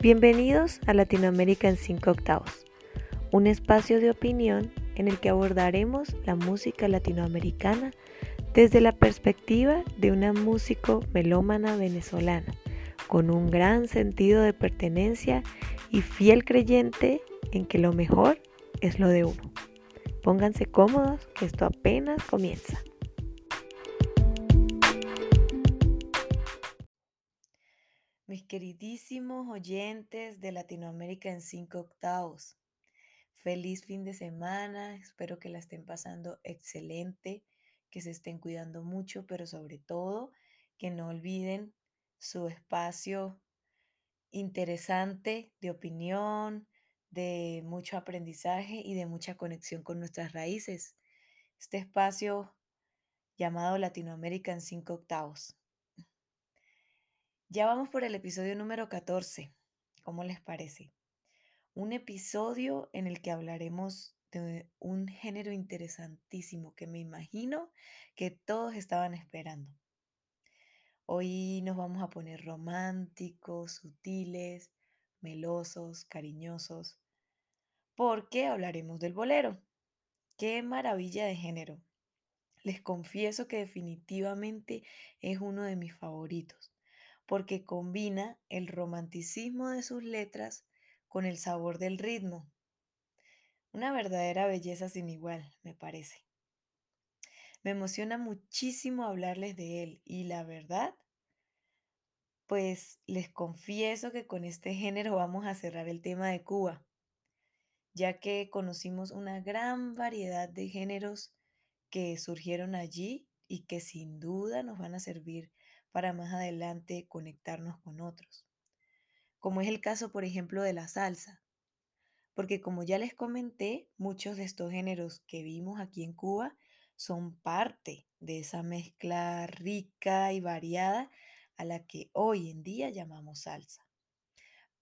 Bienvenidos a Latinoamérica en 5 octavos, un espacio de opinión en el que abordaremos la música latinoamericana desde la perspectiva de una músico melómana venezolana, con un gran sentido de pertenencia y fiel creyente en que lo mejor es lo de uno. Pónganse cómodos, que esto apenas comienza. Mis queridísimos oyentes de Latinoamérica en 5 octavos, feliz fin de semana, espero que la estén pasando excelente, que se estén cuidando mucho, pero sobre todo que no olviden su espacio interesante de opinión, de mucho aprendizaje y de mucha conexión con nuestras raíces. Este espacio llamado Latinoamérica en 5 octavos. Ya vamos por el episodio número 14. ¿Cómo les parece? Un episodio en el que hablaremos de un género interesantísimo que me imagino que todos estaban esperando. Hoy nos vamos a poner románticos, sutiles, melosos, cariñosos, porque hablaremos del bolero. ¡Qué maravilla de género! Les confieso que definitivamente es uno de mis favoritos porque combina el romanticismo de sus letras con el sabor del ritmo. Una verdadera belleza sin igual, me parece. Me emociona muchísimo hablarles de él y la verdad, pues les confieso que con este género vamos a cerrar el tema de Cuba, ya que conocimos una gran variedad de géneros que surgieron allí y que sin duda nos van a servir para más adelante conectarnos con otros. Como es el caso, por ejemplo, de la salsa. Porque como ya les comenté, muchos de estos géneros que vimos aquí en Cuba son parte de esa mezcla rica y variada a la que hoy en día llamamos salsa.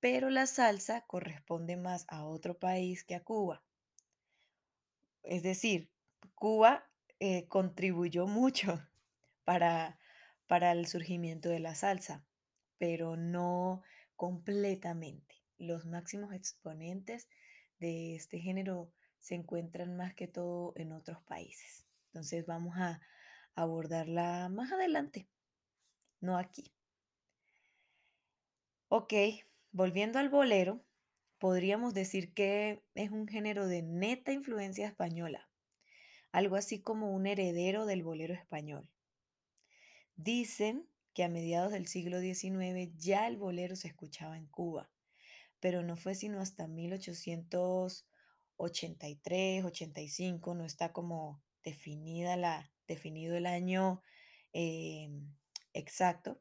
Pero la salsa corresponde más a otro país que a Cuba. Es decir, Cuba eh, contribuyó mucho para para el surgimiento de la salsa, pero no completamente. Los máximos exponentes de este género se encuentran más que todo en otros países. Entonces vamos a abordarla más adelante, no aquí. Ok, volviendo al bolero, podríamos decir que es un género de neta influencia española, algo así como un heredero del bolero español. Dicen que a mediados del siglo XIX ya el bolero se escuchaba en Cuba, pero no fue sino hasta 1883, 85, no está como definida la, definido el año em, exacto,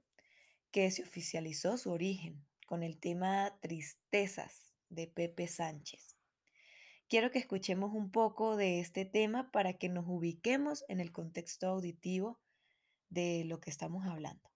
que se oficializó su origen con el tema Tristezas de Pepe Sánchez. Quiero que escuchemos un poco de este tema para que nos ubiquemos en el contexto auditivo de lo que estamos hablando.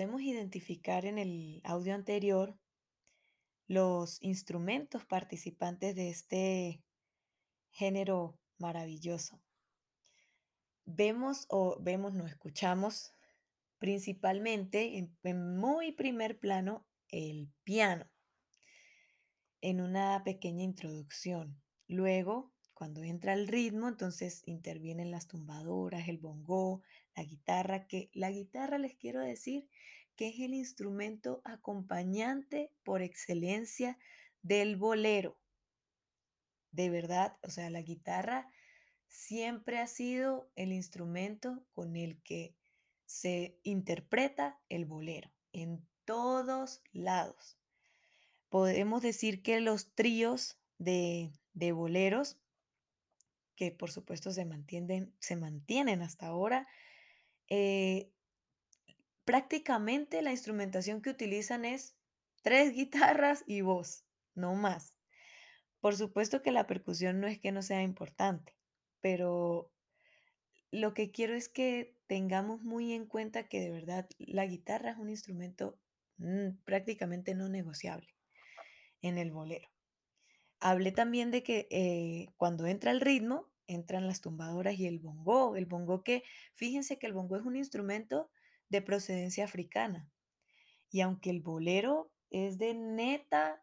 Podemos identificar en el audio anterior los instrumentos participantes de este género maravilloso. Vemos o vemos, no escuchamos principalmente en, muy primer plano el piano en una pequeña introducción. Luego, cuando entra el ritmo, entonces intervienen las tumbadoras, el bongo, la guitarra, que la guitarra les quiero decir que es el instrumento acompañante por excelencia del bolero. De verdad, o sea, la guitarra siempre ha sido el instrumento con el que se interpreta el bolero, en todos lados. Podemos decir que los tríos de, de boleros, que por supuesto se mantienen, se mantienen hasta ahora, eh, prácticamente la instrumentación que utilizan es tres guitarras y voz, no más. Por supuesto que la percusión no es que no sea importante, pero lo que quiero es que tengamos muy en cuenta que de verdad la guitarra es un instrumento mm, prácticamente no negociable en el bolero. Hablé también de que eh, cuando entra el ritmo, entran las tumbadoras y el bongo. El bongo que, fíjense que el bongo es un instrumento de procedencia africana. Y aunque el bolero es de neta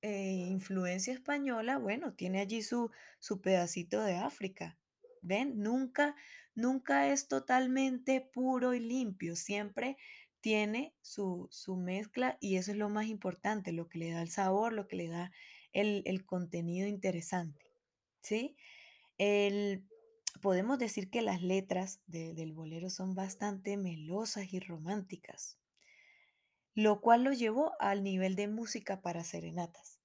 eh, influencia española, bueno, tiene allí su, su pedacito de África. ¿Ven? Nunca, nunca es totalmente puro y limpio, siempre tiene su, su mezcla y eso es lo más importante, lo que le da el sabor, lo que le da el, el contenido interesante. ¿Sí? El, podemos decir que las letras de- del bolero son bastante melosas y románticas, lo cual lo llevó al nivel de música para serenatas.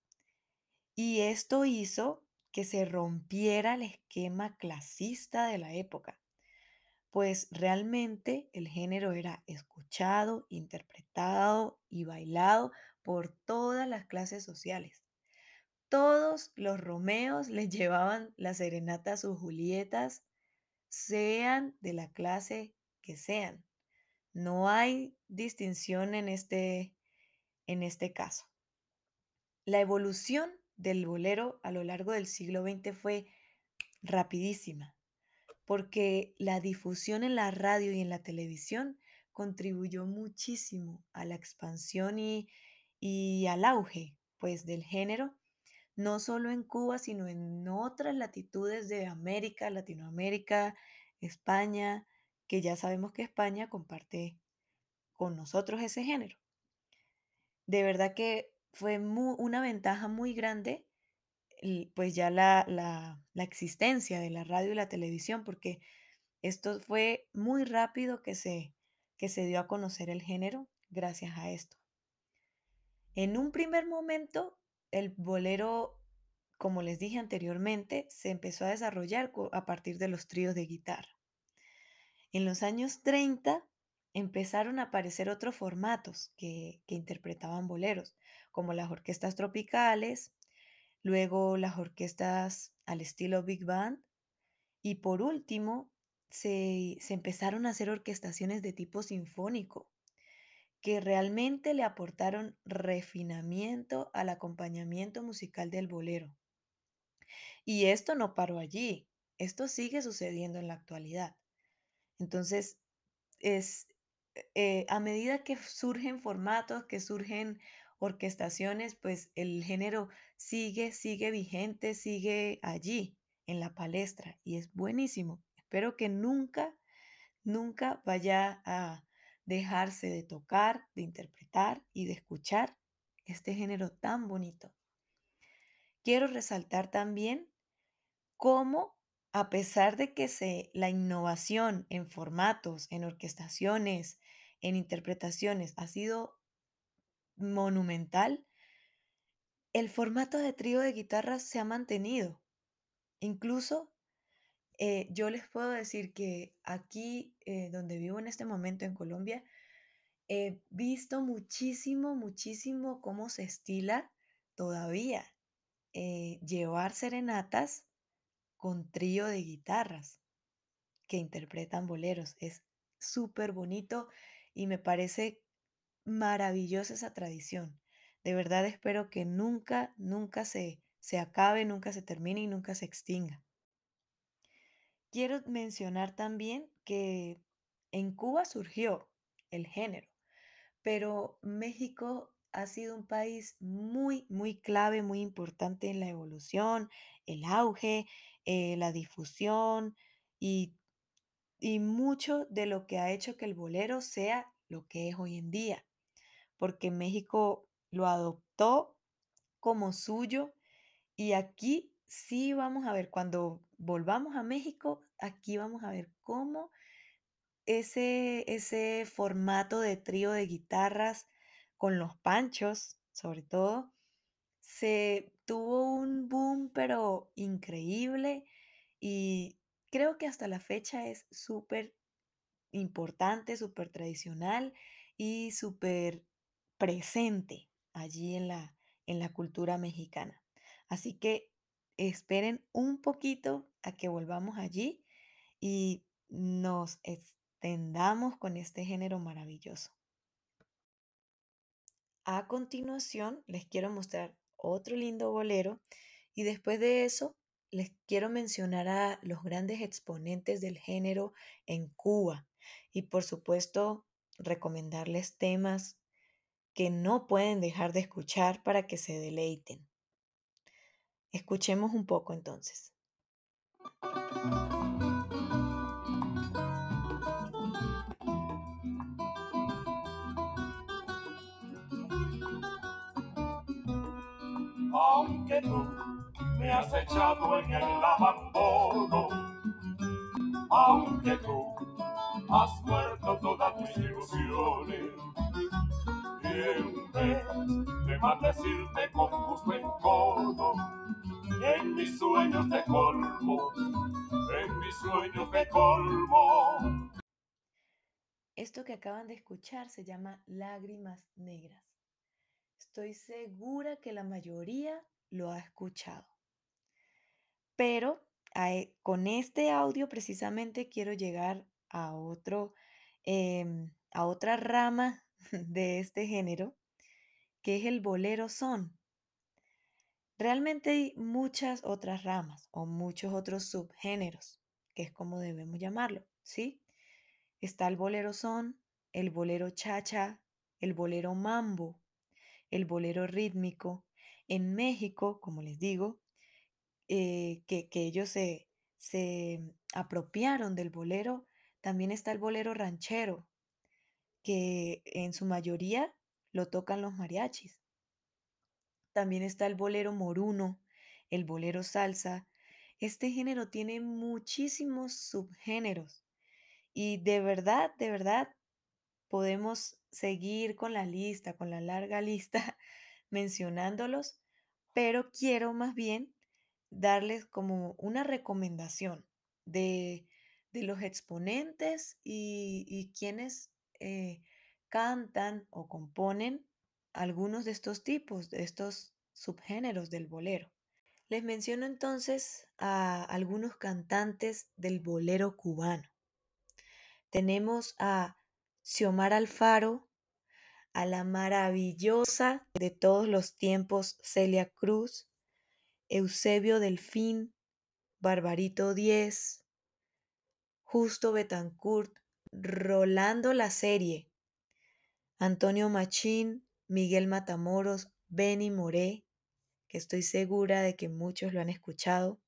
Y esto hizo que se rompiera el esquema clasista de la época, pues realmente el género era escuchado, interpretado y bailado por todas las clases sociales. Todos los Romeos les llevaban la serenata a sus Julietas, sean de la clase que sean. No hay distinción en este, en este caso. La evolución del bolero a lo largo del siglo XX fue rapidísima, porque la difusión en la radio y en la televisión contribuyó muchísimo a la expansión y, y al auge, pues, del género, no solo en Cuba, sino en otras latitudes de América, Latinoamérica, España, que ya sabemos que España comparte con nosotros ese género. De verdad que fue mu- una ventaja muy grande pues ya la, la, la existencia de la radio y la televisión, porque esto fue muy rápido que se, que se dio a conocer el género gracias a esto. En un primer momento, el bolero, como les dije anteriormente, se empezó a desarrollar a partir de los tríos de guitarra. En los años 30 empezaron a aparecer otros formatos que, que interpretaban boleros, como las orquestas tropicales, luego las orquestas al estilo Big Band y por último se, se empezaron a hacer orquestaciones de tipo sinfónico que realmente le aportaron refinamiento al acompañamiento musical del bolero. Y esto no paró allí, esto sigue sucediendo en la actualidad. Entonces, es eh, a medida que surgen formatos, que surgen orquestaciones, pues el género sigue, sigue vigente, sigue allí en la palestra y es buenísimo. Espero que nunca, nunca vaya a dejarse de tocar, de interpretar y de escuchar este género tan bonito. Quiero resaltar también cómo, a pesar de que se, la innovación en formatos, en orquestaciones, en interpretaciones ha sido monumental, el formato de trío de guitarras se ha mantenido. Incluso eh, yo les puedo decir que aquí, eh, donde vivo en este momento en Colombia, he visto muchísimo, muchísimo cómo se estila todavía eh, llevar serenatas con trío de guitarras. que interpretan boleros. Es súper bonito y me parece maravillosa esa tradición. De verdad espero que nunca, nunca se, se acabe, nunca se termine y nunca se extinga. Quiero mencionar también que en Cuba surgió el género, pero México ha sido un país muy, muy clave, muy importante en la evolución, el auge, eh, la difusión y y mucho de lo que ha hecho que el bolero sea lo que es hoy en día, porque México lo adoptó como suyo y aquí sí vamos a ver, cuando volvamos a México, aquí vamos a ver cómo ese, ese formato de trío de guitarras con los panchos, sobre todo, se tuvo un boom, pero increíble, y creo que hasta la fecha es súper importante, súper tradicional y súper presente allí en la, en la cultura mexicana. Así que esperen un poquito a que volvamos allí y nos extendamos con este género maravilloso. A continuación, les quiero mostrar otro lindo bolero y después de eso les quiero mencionar a los grandes exponentes del género en Cuba y por supuesto recomendarles temas que no pueden dejar de escuchar para que se deleiten. Escuchemos un poco entonces. Aunque tú me has echado en el abandono, aunque tú has muerto todas tus ilusiones, y en vez de maldecirte con en mis sueños colmo, en mis sueños de colmo. Esto que acaban de escuchar se llama Lágrimas Negras. Estoy segura que la mayoría lo ha escuchado. Pero e, con este audio precisamente quiero llegar a otro, em, a otra rama de este género, que es el bolero son. Realmente hay muchas otras ramas o muchos otros subgéneros, que es como debemos llamarlo, ¿sí? Está el bolero son, el bolero chacha, el bolero mambo, el bolero rítmico. En México, como les digo, eh, que, ellos se, se apropiaron del bolero, también está el bolero ranchero, que en su mayoría lo tocan los mariachis. También está el bolero moruno, el bolero salsa. Este género tiene muchísimos subgéneros y de verdad, de verdad, podemos seguir con la lista, con la larga lista, mencionándolos, pero quiero más bien darles como una recomendación de, los exponentes y, quienes eh, cantan o componen algunos de estos tipos, de estos subgéneros del bolero. Les menciono entonces a algunos cantantes del bolero cubano. Tenemos a Xiomar Alfaro, a la maravillosa de todos los tiempos Celia Cruz, Eusebio Delfín, Barbarito Diez, Justo Betancourt, Rolando la serie, Antonio Machín, Miguel Matamoros, Benny Moré, que estoy segura de que muchos lo han escuchado,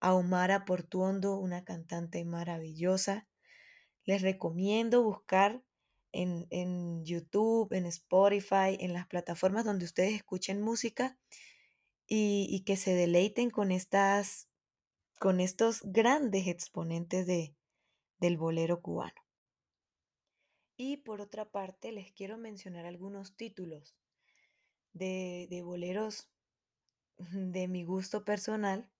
Ahumara Portuondo, una cantante maravillosa. Les recomiendo buscar en, en YouTube, en Spotify, en las plataformas donde ustedes escuchen música y, que se deleiten con estas, con estos grandes exponentes de, del bolero cubano. Y por otra parte, les quiero mencionar algunos títulos de, de boleros de mi gusto personal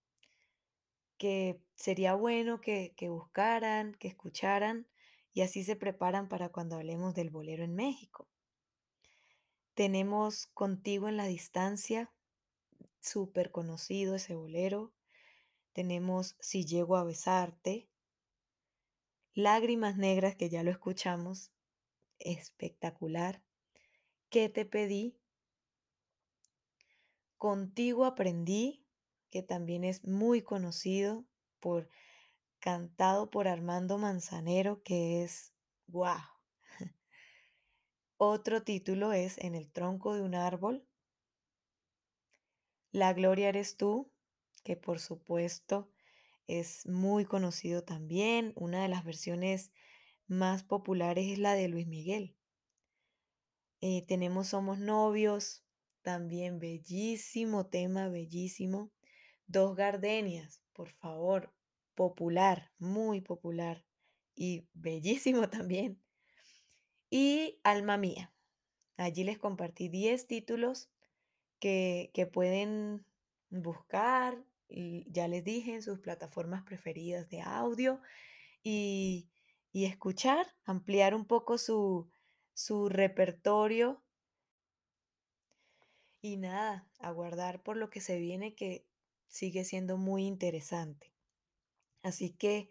que sería bueno que, que buscaran, que escucharan y así se preparan para cuando hablemos del bolero en México. Tenemos Contigo en la Distancia, súper conocido ese bolero. Tenemos Si llego a besarte. Lágrimas negras, que ya lo escuchamos. Espectacular. ¿Qué te pedí? Contigo aprendí, que también es muy conocido por cantado por Armando Manzanero, que es guau. Otro título es En el tronco de un árbol, la Gloria eres tú, que por supuesto es muy conocido también. Una de las versiones más populares es la de Luis Miguel. Eh, tenemos Somos novios, también bellísimo tema, bellísimo. Dos gardenias, por favor, popular, muy popular. y bellísimo también. Y Alma Mía. Allí les compartí 10 títulos que, que pueden buscar, ya les dije, en sus plataformas preferidas de audio y, y escuchar, ampliar un poco su, su repertorio y nada, aguardar por lo que se viene que sigue siendo muy interesante. Así que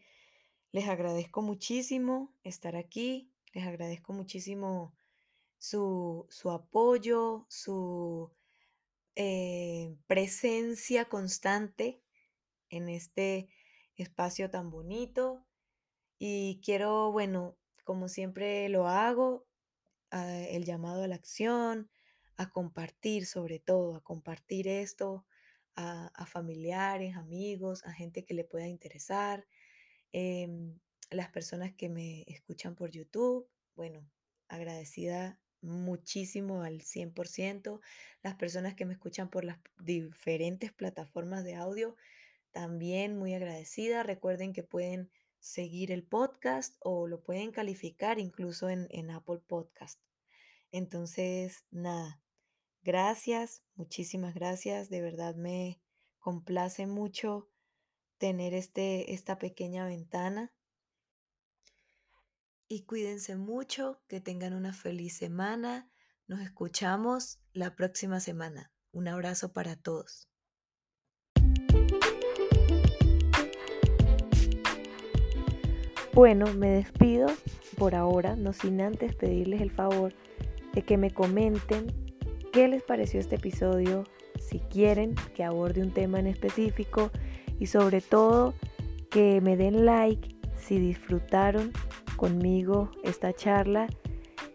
les agradezco muchísimo estar aquí, les agradezco muchísimo su, su apoyo, su eh, presencia constante en este espacio tan bonito. Y quiero, bueno, como siempre lo hago, ah, el llamado a la acción, a compartir sobre todo, a compartir esto a, familiares, amigos, a gente que le pueda interesar, em, las personas que me escuchan por YouTube, bueno, agradecida muchísimo al 100%, las personas que me escuchan por las diferentes plataformas de audio, también muy agradecida. Recuerden que pueden seguir el podcast o lo pueden calificar incluso en, en Apple Podcast. Entonces, nada, gracias, muchísimas gracias. De verdad me complace mucho tener este, esta pequeña ventana. Y cuídense mucho, que tengan una feliz semana. Nos escuchamos la próxima semana. Un abrazo para todos. Bueno, me despido por ahora, no sin antes pedirles el favor de que me comenten qué les pareció este episodio, si quieren que aborde un tema en específico y sobre todo que me den like si disfrutaron conmigo esta charla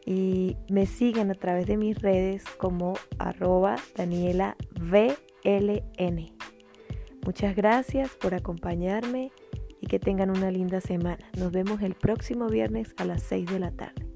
y me sigan a través de mis redes como arroba Daniela VLN. Muchas gracias por acompañarme que tengan una linda semana. Nos vemos el próximo viernes a las 6 de la tarde.